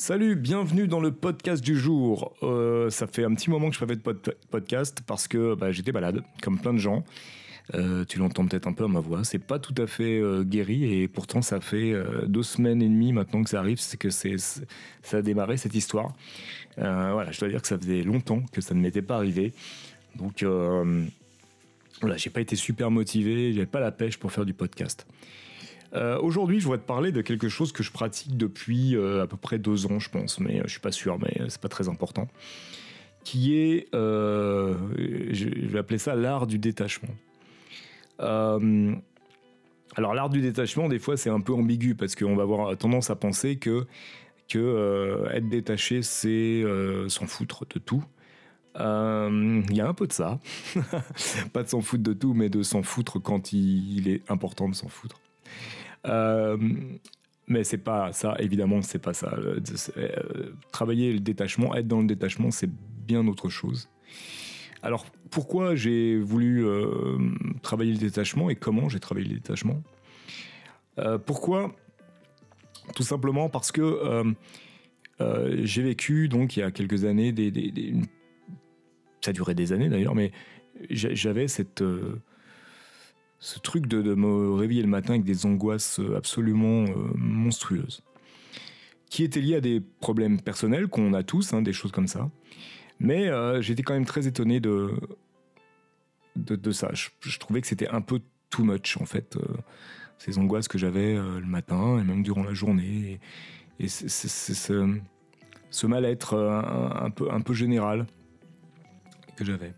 Salut, bienvenue dans le podcast du jour. Euh, ça fait un petit moment que je fais de podcast parce que bah, j'étais malade, comme plein de gens. Euh, tu l'entends peut-être un peu à ma voix. C'est pas tout à fait euh, guéri et pourtant ça fait deux semaines et demie maintenant que ça arrive, c'est que ça a démarré cette histoire. voilà, je dois dire que ça faisait longtemps que ça ne m'était pas arrivé. Donc voilà, j'ai pas été super motivé, j'avais pas la pêche pour faire du podcast. Euh, aujourd'hui, je voudrais te parler de quelque chose que je pratique depuis euh, à peu près deux ans, je pense, mais euh, je suis pas sûr, mais c'est pas très important. Qui est, je vais appeler ça l'art du détachement. alors l'art du détachement, des fois, c'est un peu ambigu parce qu'on va avoir tendance à penser que être détaché, c'est s'en foutre de tout. Il y a un peu de ça. pas de s'en foutre de tout, mais de s'en foutre quand il est important de s'en foutre. Euh, mais c'est pas ça, évidemment, c'est pas ça. Euh, euh, travailler le détachement, être dans le détachement, c'est bien autre chose. Alors, pourquoi j'ai voulu travailler le détachement et comment j'ai travaillé le détachement? Pourquoi? Tout simplement parce que j'ai vécu, donc, il y a quelques années, des, ça durait des années d'ailleurs, mais j'avais cette ce truc de, me réveiller le matin avec des angoisses euh, absolument euh, monstrueuses, qui étaient liées à des problèmes personnels qu'on a tous, hein, des choses comme ça. Mais euh, j'étais quand même très étonné de, de, ça. Je, trouvais que c'était un peu too much, en fait, ces angoisses que j'avais le matin et même durant la journée. Et, ce mal-être un, peu, un peu général que j'avais.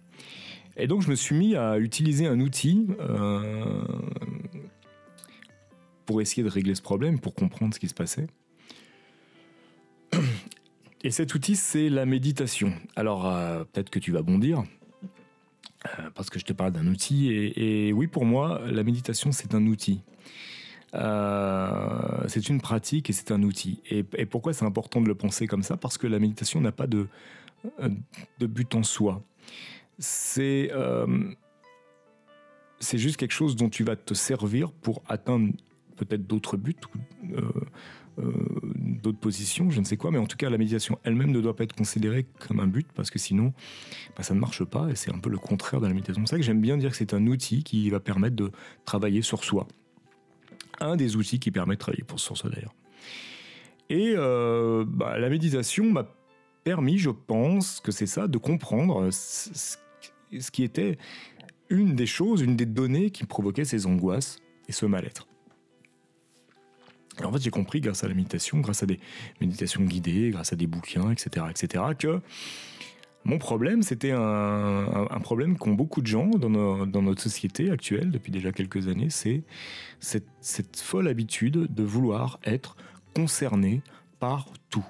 Et donc je me suis mis à utiliser un outil euh, pour essayer de régler ce problème, pour comprendre ce qui se passait. Et cet outil, c'est la méditation. Alors euh, peut-être que tu vas bondir, euh, parce que je te parle d'un outil. Et, oui, pour moi, la méditation, c'est un outil. c'est une pratique et c'est un outil. Et, pourquoi c'est important de le penser comme ça? Parce que la méditation n'a pas de but en soi c'est euh, c'est juste quelque chose dont tu vas te servir pour atteindre peut-être d'autres buts, euh, euh, d'autres positions, je ne sais quoi, mais en tout cas la méditation elle-même ne doit pas être considérée comme un but parce que sinon bah, ça ne marche pas et c'est un peu le contraire de la méditation. C'est ça que j'aime bien dire que c'est un outil qui va permettre de travailler sur soi. Un des outils qui permet de travailler pour sur soi d'ailleurs. Et bah, la méditation m'a permis, je pense que c'est ça, de comprendre ce ce qui était une des choses, une des données qui provoquait ces angoisses et ce mal-être. en fait, j'ai compris grâce à la méditation, grâce à des méditations guidées, grâce à des bouquins, etc., etc., que mon problème, c'était un, problème qu'ont beaucoup de gens dans, notre société actuelle depuis déjà quelques années, c'est cette folle habitude de vouloir être concerné par tout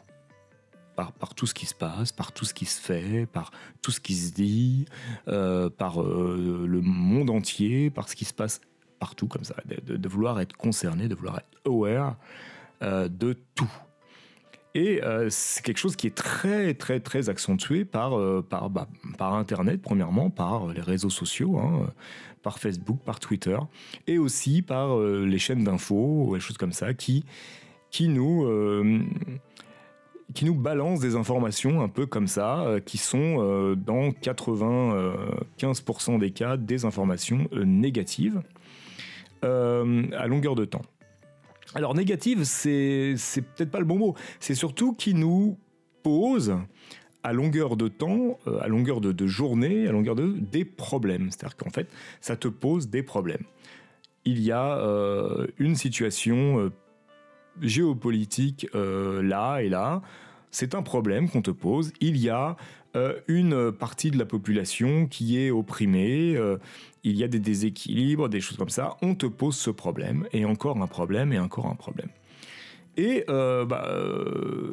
par, tout ce qui se passe, par tout ce qui se fait, par tout ce qui se dit, euh, par euh, le monde entier, par ce qui se passe partout comme ça, de, vouloir être concerné, de vouloir être aware euh, de tout. Et c'est quelque chose qui est très très très accentué par par, bah, par Internet premièrement, par les réseaux sociaux, hein, par Facebook, par Twitter, et aussi par les chaînes d'infos, des choses comme ça, qui qui nous qui nous balance des informations un peu comme ça, euh, qui sont euh, dans 95% des cas des informations euh, négatives à longueur de temps. Alors négative, c'est peut-être pas le bon mot, c'est surtout qui nous pose à longueur de temps, à longueur de, journée, à longueur de des problèmes. C'est-à-dire qu'en fait, ça te pose des problèmes. Il y a une situation géopolitique euh, là et là, c'est un problème qu'on te pose. Il y a euh, une partie de la population qui est opprimée, euh, il y a des déséquilibres, des choses comme ça. On te pose ce problème, et encore un problème, et encore un problème. Et bah,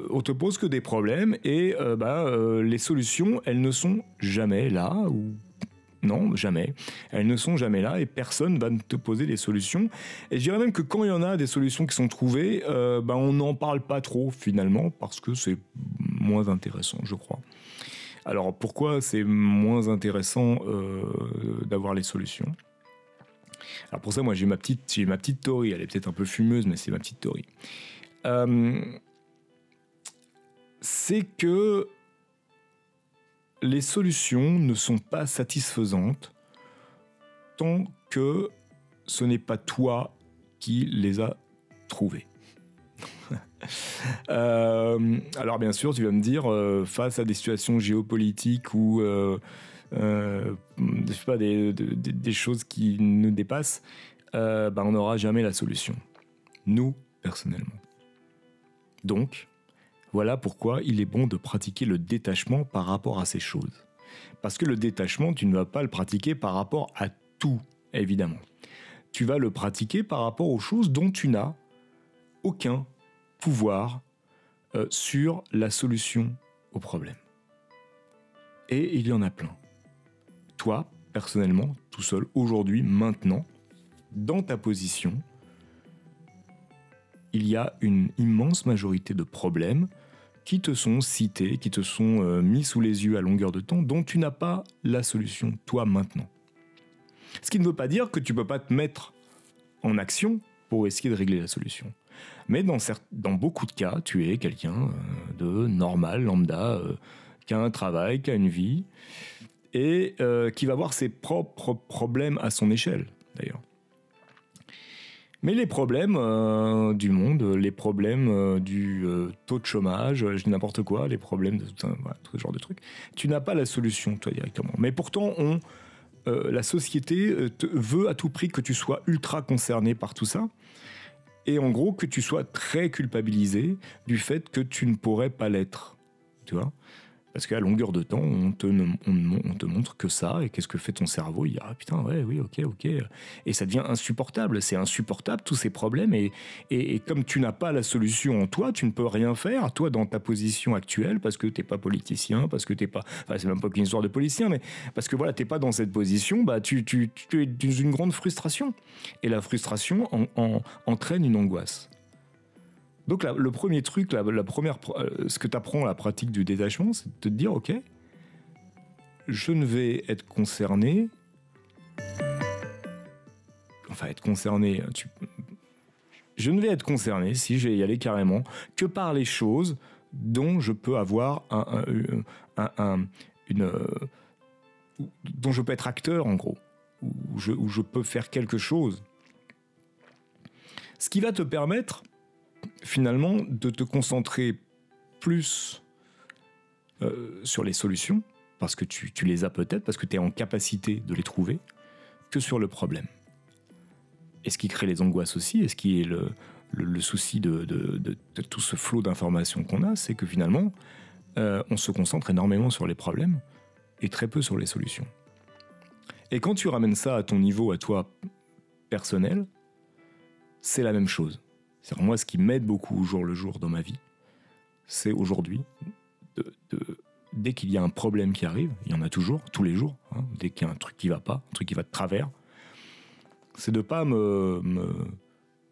on te pose que des problèmes, et bah, les solutions, elles ne sont jamais là, ou non, jamais. Elles ne sont jamais là et personne va te poser des solutions. Et je dirais même que quand il y en a des solutions qui sont trouvées, euh, ben on n'en parle pas trop finalement parce que c'est moins intéressant, je crois. Alors pourquoi c'est moins intéressant euh, d'avoir les solutions? Alors pour ça, moi j'ai ma petite, j'ai ma petite théorie. Elle est peut-être un peu fumeuse, mais c'est ma petite théorie. Euh, c'est que les solutions ne sont pas satisfaisantes tant que ce n'est pas toi qui les as trouvées. Euh, alors bien sûr, tu vas me dire, euh, face à des situations géopolitiques ou euh, des, choses qui nous dépassent, bah, on n'aura jamais la solution. Nous, personnellement. Donc, voilà pourquoi il est bon de pratiquer le détachement par rapport à ces choses. Parce que le détachement, tu ne vas pas le pratiquer par rapport à tout, évidemment. Tu vas le pratiquer par rapport aux choses dont tu n'as aucun pouvoir euh, sur la solution au problème. Et il y en a plein. Toi, personnellement, tout seul, aujourd'hui, maintenant, dans ta position, il y a une immense majorité de problèmes qui te sont cités, qui te sont euh, mis sous les yeux à longueur de temps, dont tu n'as pas la solution, toi, maintenant. Ce qui ne veut pas dire que tu ne peux pas te mettre en action pour essayer de régler la solution. Mais dans, beaucoup de cas, tu es quelqu'un euh, de normal, lambda, euh, qui a un travail, qui a une vie, et qui va avoir ses propres problèmes à son échelle, d'ailleurs. Mais les problèmes euh, du monde, les problèmes euh, du euh, taux de chômage, je n'importe quoi, les problèmes de tout, ce genre de trucs, tu n'as pas la solution toi directement. Mais pourtant, on, la société veut à tout prix que tu sois ultra concerné par tout ça. Et en gros, que tu sois très culpabilisé du fait que tu ne pourrais pas l'être. Tu vois? Parce qu'à longueur de temps, on te, te montre que ça, et qu'est-ce que fait ton cerveau? Il dit Ah putain, ouais, oui, ok, ok. Et ça devient insupportable. C'est insupportable, tous ces problèmes. Et, comme tu n'as pas la solution en toi, tu ne peux rien faire, toi, dans ta position actuelle, parce que tu n'es pas politicien, parce que tu n'es pas. Enfin, c'est même pas qu'une histoire de politicien, mais parce que voilà, tu n'es pas dans cette position, bah, tu, tu, tu es dans une grande frustration. Et la frustration entraîne une angoisse. Donc le premier truc, la, première, euh, ce que tu apprends à la pratique du détachement, c'est de te dire, ok, je ne vais être concerné, enfin être concerné, je ne vais être concerné, si je vais y aller carrément, que par les choses dont je peux avoir un, une, dont je peux être acteur en gros, où je peux faire quelque chose. Ce qui va te permettre finalement de te concentrer plus euh, sur les solutions, parce que tu, les as peut-être, parce que tu es en capacité de les trouver, que sur le problème. Et ce qui crée les angoisses aussi, et ce qui est le, souci de, tout ce flot d'informations qu'on a, c'est que finalement, euh, on se concentre énormément sur les problèmes et très peu sur les solutions. Et quand tu ramènes ça à ton niveau, à toi personnel, c'est la même chose. Moi ce qui m'aide beaucoup au jour le jour dans ma vie, c'est aujourd'hui, dès qu'il y a un problème qui arrive, il y en a toujours, tous les jours, hein, dès qu'il y a un truc qui va pas, un truc qui va de travers, c'est de pas me,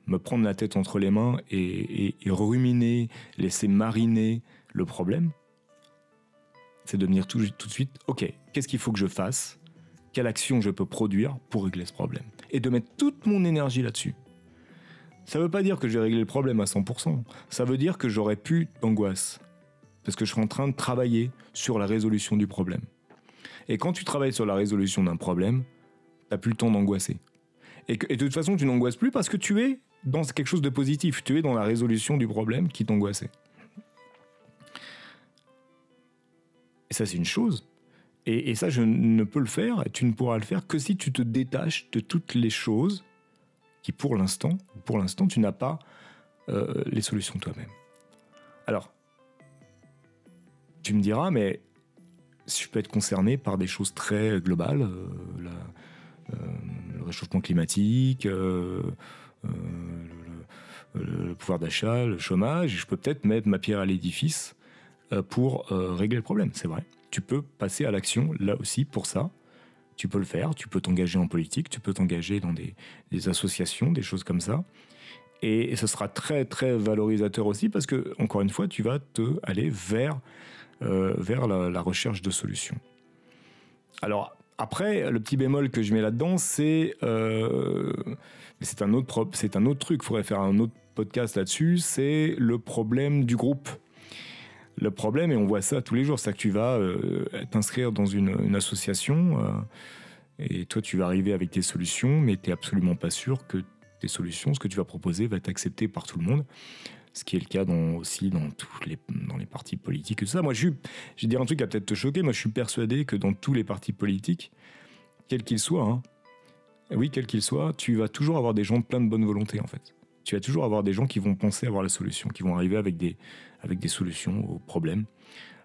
me, prendre la tête entre les mains et, ruminer, laisser mariner le problème. C'est de venir tout, tout de suite, ok, qu'est-ce qu'il faut que je fasse? Quelle action je peux produire pour régler ce problème? Et de mettre toute mon énergie là-dessus. Ça ne veut pas dire que j'ai réglé le problème à 100%. Ça veut dire que j'aurais plus d'angoisse. Parce que je suis en train de travailler sur la résolution du problème. Et quand tu travailles sur la résolution d'un problème, tu n'as plus le temps d'angoisser. Et, de toute façon, tu n'angoisses plus parce que tu es dans quelque chose de positif. Tu es dans la résolution du problème qui t'angoissait. Et ça, c'est une chose. Et, et, ça, je ne peux le faire, et tu ne pourras le faire que si tu te détaches de toutes les choses qui pour l'instant, pour l'instant, tu n'as pas euh, les solutions toi-même. Alors, tu me diras, mais si je peux être concerné par des choses très globales, euh, euh, le réchauffement climatique, le, pouvoir d'achat, le chômage, je peux peut-être mettre ma pierre à l'édifice pour régler le problème, c'est vrai. Tu peux passer à l'action là aussi pour ça tu peux le faire, tu peux t'engager en politique, tu peux t'engager dans des, associations, des choses comme ça. Et, ce sera très très valorisateur aussi parce que, encore une fois, tu vas te aller vers, euh, vers la, recherche de solutions. Alors, après, le petit bémol que je mets là-dedans, c'est euh, c'est un, c'est un autre truc, il faudrait faire un autre podcast là-dessus, c'est le problème du groupe. Le problème, et on voit ça tous les jours, c'est que tu vas t'inscrire dans une, association et toi tu vas arriver avec tes solutions, mais tu n'es absolument pas sûr que tes solutions, ce que tu vas proposer, va être accepté par tout le monde ce qui est le cas dans, aussi dans, tous les, dans les partis politiques et tout ça. Moi, je, je dire un truc qui va peut-être te choquer, moi je suis persuadé que dans tous les partis politiques, quels qu'ils soient, hein, oui, quels qu'ils soient, tu vas toujours avoir des gens plein de bonne volonté en fait. Tu vas toujours avoir des gens qui vont penser avoir la solution, qui vont arriver avec des, avec des solutions aux problèmes.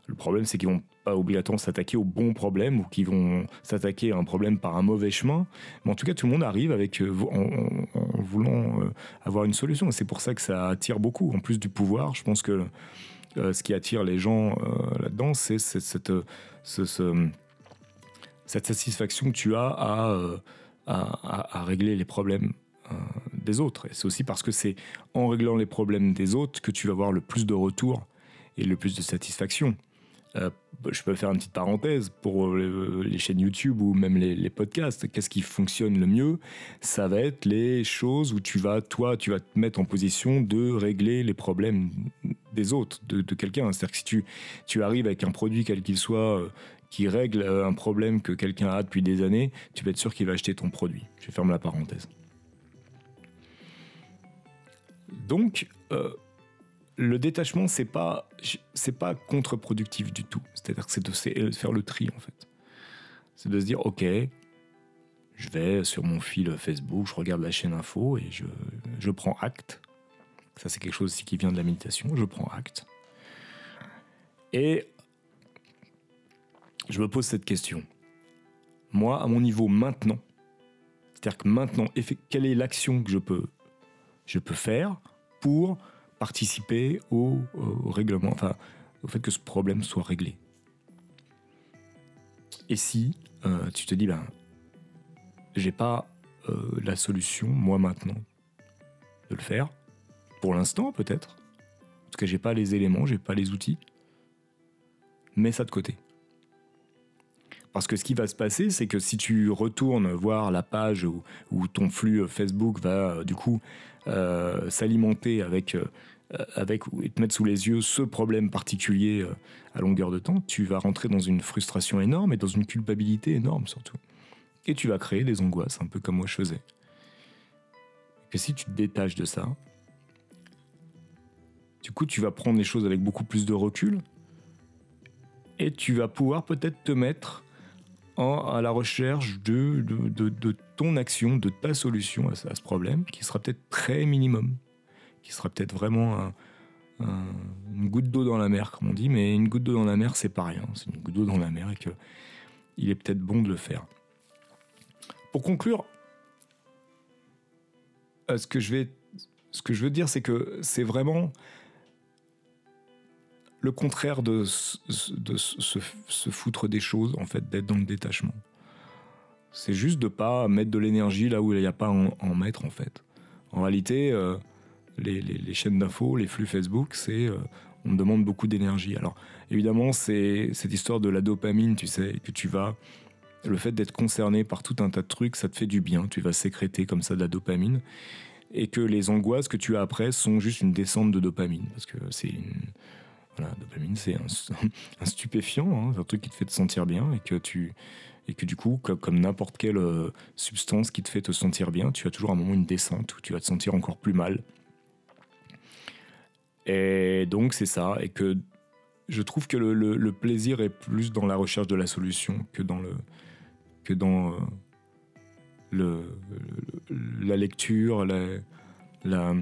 Le problème, c'est qu'ils vont pas obligatoirement s'attaquer au bon problème ou qu'ils vont s'attaquer à un problème par un mauvais chemin. Mais en tout cas, tout le monde arrive avec euh, en, voulant euh, avoir une solution. Et c'est pour ça que ça attire beaucoup. En plus du pouvoir, je pense que euh, ce qui attire les gens là-dedans, c'est cette, cette satisfaction que tu as à, régler les problèmes des autres. C'est aussi parce que c'est en réglant les problèmes des autres que tu vas avoir le plus de retour et le plus de satisfaction. Euh, je peux faire une petite parenthèse pour euh, les chaînes YouTube ou même les, podcasts. Qu'est-ce qui fonctionne le mieux? Ça va être les choses où tu vas, toi, tu vas te mettre en position de régler les problèmes des autres, de, quelqu'un. C'est-à-dire que si tu, arrives avec un produit quel qu'il soit euh, qui règle un problème que quelqu'un a depuis des années, tu peux être sûr qu'il va acheter ton produit. Je ferme la parenthèse. Donc, le détachement, c'est pas, c'est pas contre-productif du tout. C'est-à-dire que c'est de faire le tri, en fait. C'est de se dire, ok, je vais sur mon fil Facebook, je regarde la chaîne info et je, je prends acte. Ça, c'est quelque chose aussi qui vient de la méditation. Je prends acte. Et je me pose cette question. Moi, à mon niveau maintenant, c'est-à-dire que maintenant, quelle est l'action que je peux, je peux faire pour participer au, règlement, enfin, au fait que ce problème soit réglé. Et si euh, tu te dis, ben, j'ai pas euh, la solution, moi maintenant, de le faire, pour l'instant peut-être, en tout cas j'ai pas les éléments, j'ai pas les outils, mets ça de côté. Parce que ce qui va se passer, c'est que si tu retournes voir la page où, ton flux Facebook va du coup euh, s'alimenter avec euh, avec et te mettre sous les yeux ce problème particulier euh, à longueur de temps, tu vas rentrer dans une frustration énorme et dans une culpabilité énorme surtout. Et tu vas créer des angoisses, un peu comme moi je faisais. Que si tu te détaches de ça, du coup tu vas prendre les choses avec beaucoup plus de recul et tu vas pouvoir peut-être te mettre à la recherche de, de, ton action, de ta solution à ce problème, qui sera peut-être très minimum qui sera peut-être vraiment une goutte d'eau dans la mer, comme on dit, mais une goutte d'eau dans la mer, c'est pas rien. C'est une goutte d'eau dans la mer et que il est peut-être bon de le faire. Pour conclure, euh, ce que je vais, ce que je veux dire, c'est que c'est vraiment le contraire de, se, foutre des choses, en fait, d'être dans le détachement. C'est juste de pas mettre de l'énergie là où il n'y a pas en, mettre, en fait. En réalité, euh, les, chaînes d'infos, les flux Facebook, c'est euh, on demande beaucoup d'énergie. Alors évidemment, c'est cette histoire de la dopamine, tu sais, que tu vas le fait d'être concerné par tout un tas de trucs, ça te fait du bien. Tu vas sécréter comme ça de la dopamine. Et que les angoisses que tu as après sont juste une descente de dopamine. Parce que c'est une. Voilà, dopamine, c'est un, stupéfiant, hein, un truc qui te fait te sentir bien. Et que, tu, et que du coup, comme, n'importe quelle euh, substance qui te fait te sentir bien, tu as toujours un moment une descente où tu vas te sentir encore plus mal. Et donc c'est ça, et que je trouve que le, plaisir est plus dans la recherche de la solution que dans le que dans euh, le, la lecture, la, la,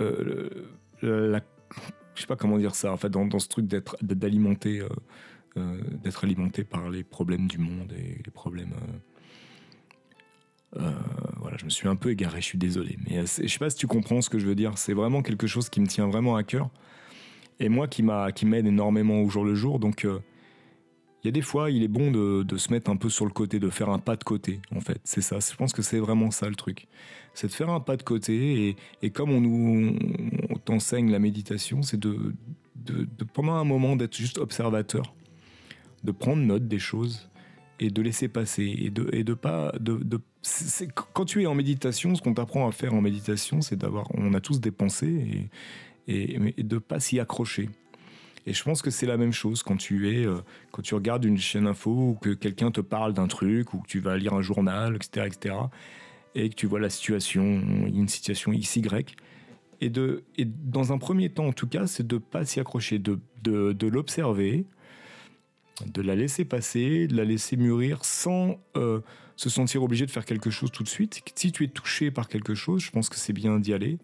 euh, la, je sais pas comment dire ça, en dans, ce truc d'être d'alimenter, euh, d'être alimenté par les problèmes du monde et les problèmes euh, voilà, je me suis un peu égaré, je suis désolé. Mais euh, je sais pas si tu comprends ce que je veux dire. C'est vraiment quelque chose qui me tient vraiment à cœur. Et moi qui m'aide énormément au jour le jour. Donc euh, il y a des fois, il est bon de, se mettre un peu sur le côté, de faire un pas de côté, en fait. C'est ça. Je pense que c'est vraiment ça le truc. C'est de faire un pas de côté. Et, comme on nous t'enseigne la méditation, c'est de, pendant un moment d'être juste observateur, de prendre note des choses et de laisser passer et de, et de pas de, quand tu es en méditation ce qu'on t'apprend à faire en méditation c'est d'avoir on a tous des pensées et, de de pas s'y accrocher. Et je pense que c'est la même chose quand tu es, euh, quand tu regardes une chaîne info ou que quelqu'un te parle d'un truc ou que tu vas lire un journal, etc., etc., et que tu vois la situation, une situation XY. Et, de, et dans un premier temps, en tout cas, c'est de pas s'y accrocher, de, de, de l'observer, de la laisser passer, de la laisser mûrir sans euh, se sentir obligé de faire quelque chose tout de suite. Si tu es touché par quelque chose, je pense que c'est bien d'y aller.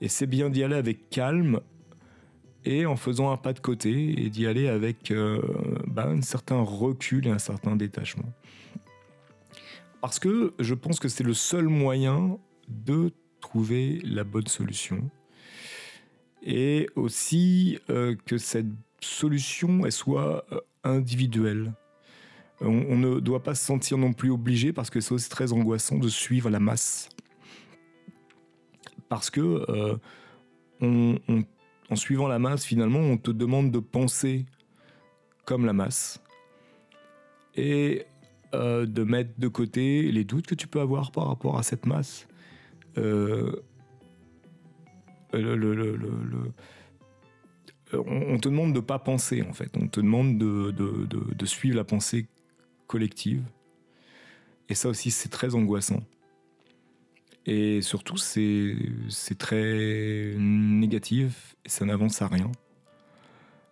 Et c'est bien d'y aller avec calme et en faisant un pas de côté et d'y aller avec euh, bah, un certain recul et un certain détachement. Parce que je pense que c'est le seul moyen de trouver la bonne solution. Et aussi euh, que cette solution elle soit individuelle. On, ne doit pas se sentir non plus obligé parce que c'est aussi très angoissant de suivre la masse. Parce que euh, en suivant la masse, finalement, on te demande de penser comme la masse et euh, de mettre de côté les doutes que tu peux avoir par rapport à cette masse. Euh, on te demande de ne pas penser en fait, on te demande de suivre la pensée collective. Et ça aussi, c'est très angoissant. Et surtout, c'est très négatif ça n'avance à rien.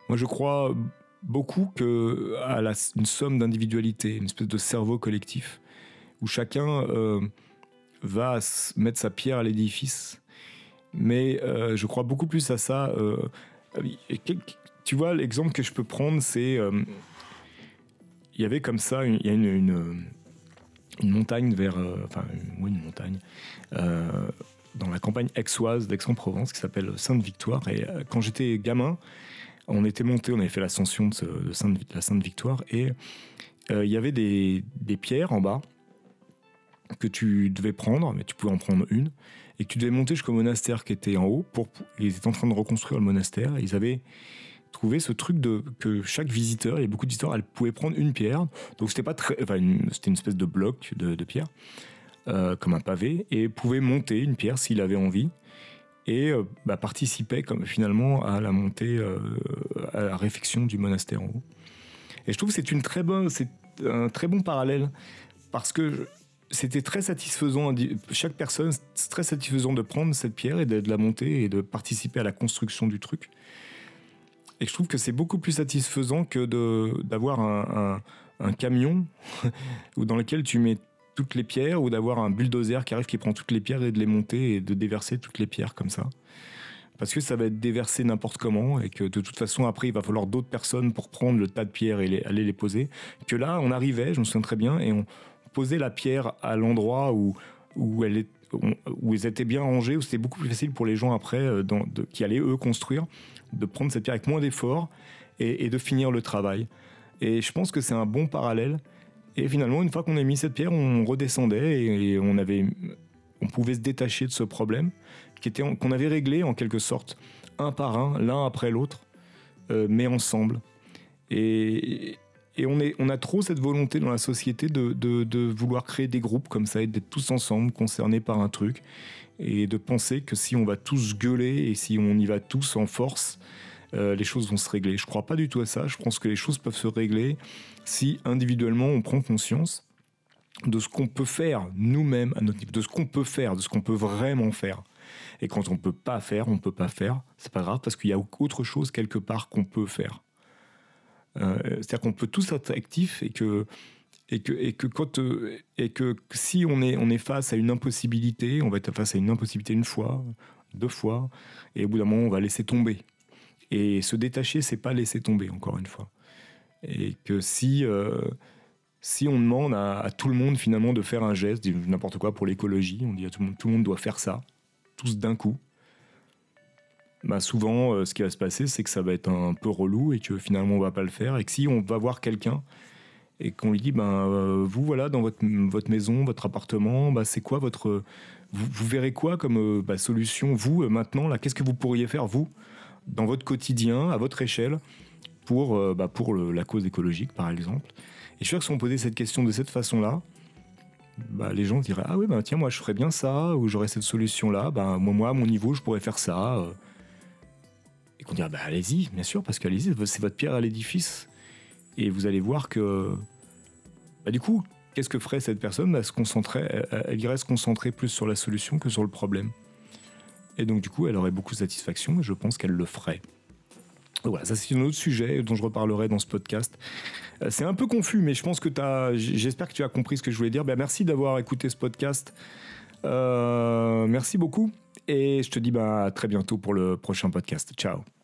Moi, je crois beaucoup que à une somme d'individualité, une espèce de cerveau collectif, où chacun euh, va mettre sa pierre à l'édifice. Mais euh, je crois beaucoup plus à ça. Euh, tu vois, l'exemple que je peux prendre, c'est il y avait comme ça, il y a une, montagne vers, euh, enfin, oui, une montagne, euh, dans la campagne aixoise d'Aix-en-Provence qui s'appelle Sainte-Victoire. Et euh, quand j'étais gamin, on était monté, on avait fait l'ascension de, Sainte, la Sainte-Victoire et il y avait des, des, pierres en bas que tu devais prendre, mais tu pouvais en prendre une, et que tu devais monter jusqu'au monastère qui était en haut. Pour, ils étaient en train de reconstruire le monastère. ils avaient trouver ce truc de que chaque visiteur, il y a beaucoup d'histoires, elle pouvait prendre une pierre. Donc c'était pas très, enfin, c'était une espèce de bloc de, pierre, euh, comme un pavé, et pouvait monter une pierre s'il avait envie et euh, bah, participait comme finalement à la montée, euh, à la réfection du monastère en haut. Et je trouve que c'est une très bonne, c'est un très bon parallèle parce que c'était très satisfaisant. Chaque personne, c'est très satisfaisant de prendre cette pierre et de la monter et de participer à la construction du truc. Et je trouve que c'est beaucoup plus satisfaisant que d'avoir un, un, camion dans lequel tu mets toutes les pierres ou d'avoir un bulldozer qui arrive qui prend toutes les pierres et de les monter et de déverser toutes les pierres comme ça. Parce que ça va être déversé n'importe comment et que de toute façon après il va falloir d'autres personnes pour prendre le tas de pierres et aller les poser. Que là on arrivait, je me souviens très bien, et on posait la pierre à l'endroit où, où elle est, où ils étaient bien rangés, où c'était beaucoup plus facile pour les gens après euh, dans, qui allaient eux construire de prendre cette pierre avec moins d'efforts et, de finir le travail. Et je pense que c'est un bon parallèle. Et finalement, une fois qu'on a mis cette pierre, on redescendait et, on, avait, on pouvait se détacher de ce problème qui était qu'on avait réglé en quelque sorte, un par un, l'un après l'autre, euh, mais ensemble. Et, et on, a trop cette volonté dans la société de, vouloir créer des groupes comme ça et d'être tous ensemble, concernés par un truc et de penser que si on va tous gueuler et si on y va tous en force, euh, les choses vont se régler. Je crois pas du tout à ça. Je pense que les choses peuvent se régler si individuellement on prend conscience de ce qu'on peut faire nous-mêmes à notre niveau, de ce qu'on peut faire, de ce qu'on peut vraiment faire. Et quand on ne peut pas faire, on ne peut pas faire. C'est pas grave parce qu'il y a autre chose quelque part qu'on peut faire. Euh, c'est-à-dire qu'on peut tous être actifs et que et que, et que, quand, euh, et que si on est, on est face à une impossibilité, on va être face à une impossibilité une fois, deux fois, et au bout d'un moment, on va laisser tomber. Et se détacher, c'est pas laisser tomber, encore une fois. Et que si, euh, si on demande à, tout le monde finalement de faire un geste, n'importe quoi pour l'écologie, on dit à tout le monde, tout le monde doit faire ça, tous d'un coup. Bah souvent, euh, ce qui va se passer, c'est que ça va être un peu relou et que finalement on va pas le faire. Et que si on va voir quelqu'un et qu'on lui dit ben vous voilà dans votre, votre maison, votre appartement, bah, c'est quoi votre vous, verrez quoi comme euh, bah, solution vous maintenant là? Qu'est-ce que vous pourriez faire vous dans votre quotidien à votre échelle pour bah, pour la cause écologique par exemple? Et je suis sûr que si on posait cette question de cette façon-là, bah, les gens diraient ah oui ben tiens moi je ferais bien ça ou j'aurais cette solution là, ben moi moi à mon niveau je pourrais faire ça. Qu'on dirait bah, allez-y, bien sûr, parce qu'allez-y, c'est votre pierre à l'édifice. Et vous allez voir que, bah, du coup, qu'est-ce que ferait cette personne? Elle, se concentrer, elle, irait se concentrer plus sur la solution que sur le problème. Et donc, du coup, elle aurait beaucoup de satisfaction et je pense qu'elle le ferait. Voilà, ça c'est un autre sujet dont je reparlerai dans ce podcast. Euh, c'est un peu confus, mais je pense que tu. J'espère que tu as compris ce que je voulais dire. Ben, merci d'avoir écouté ce podcast. Euh, merci beaucoup. Et je te dis bah, à très bientôt pour le prochain podcast. Ciao.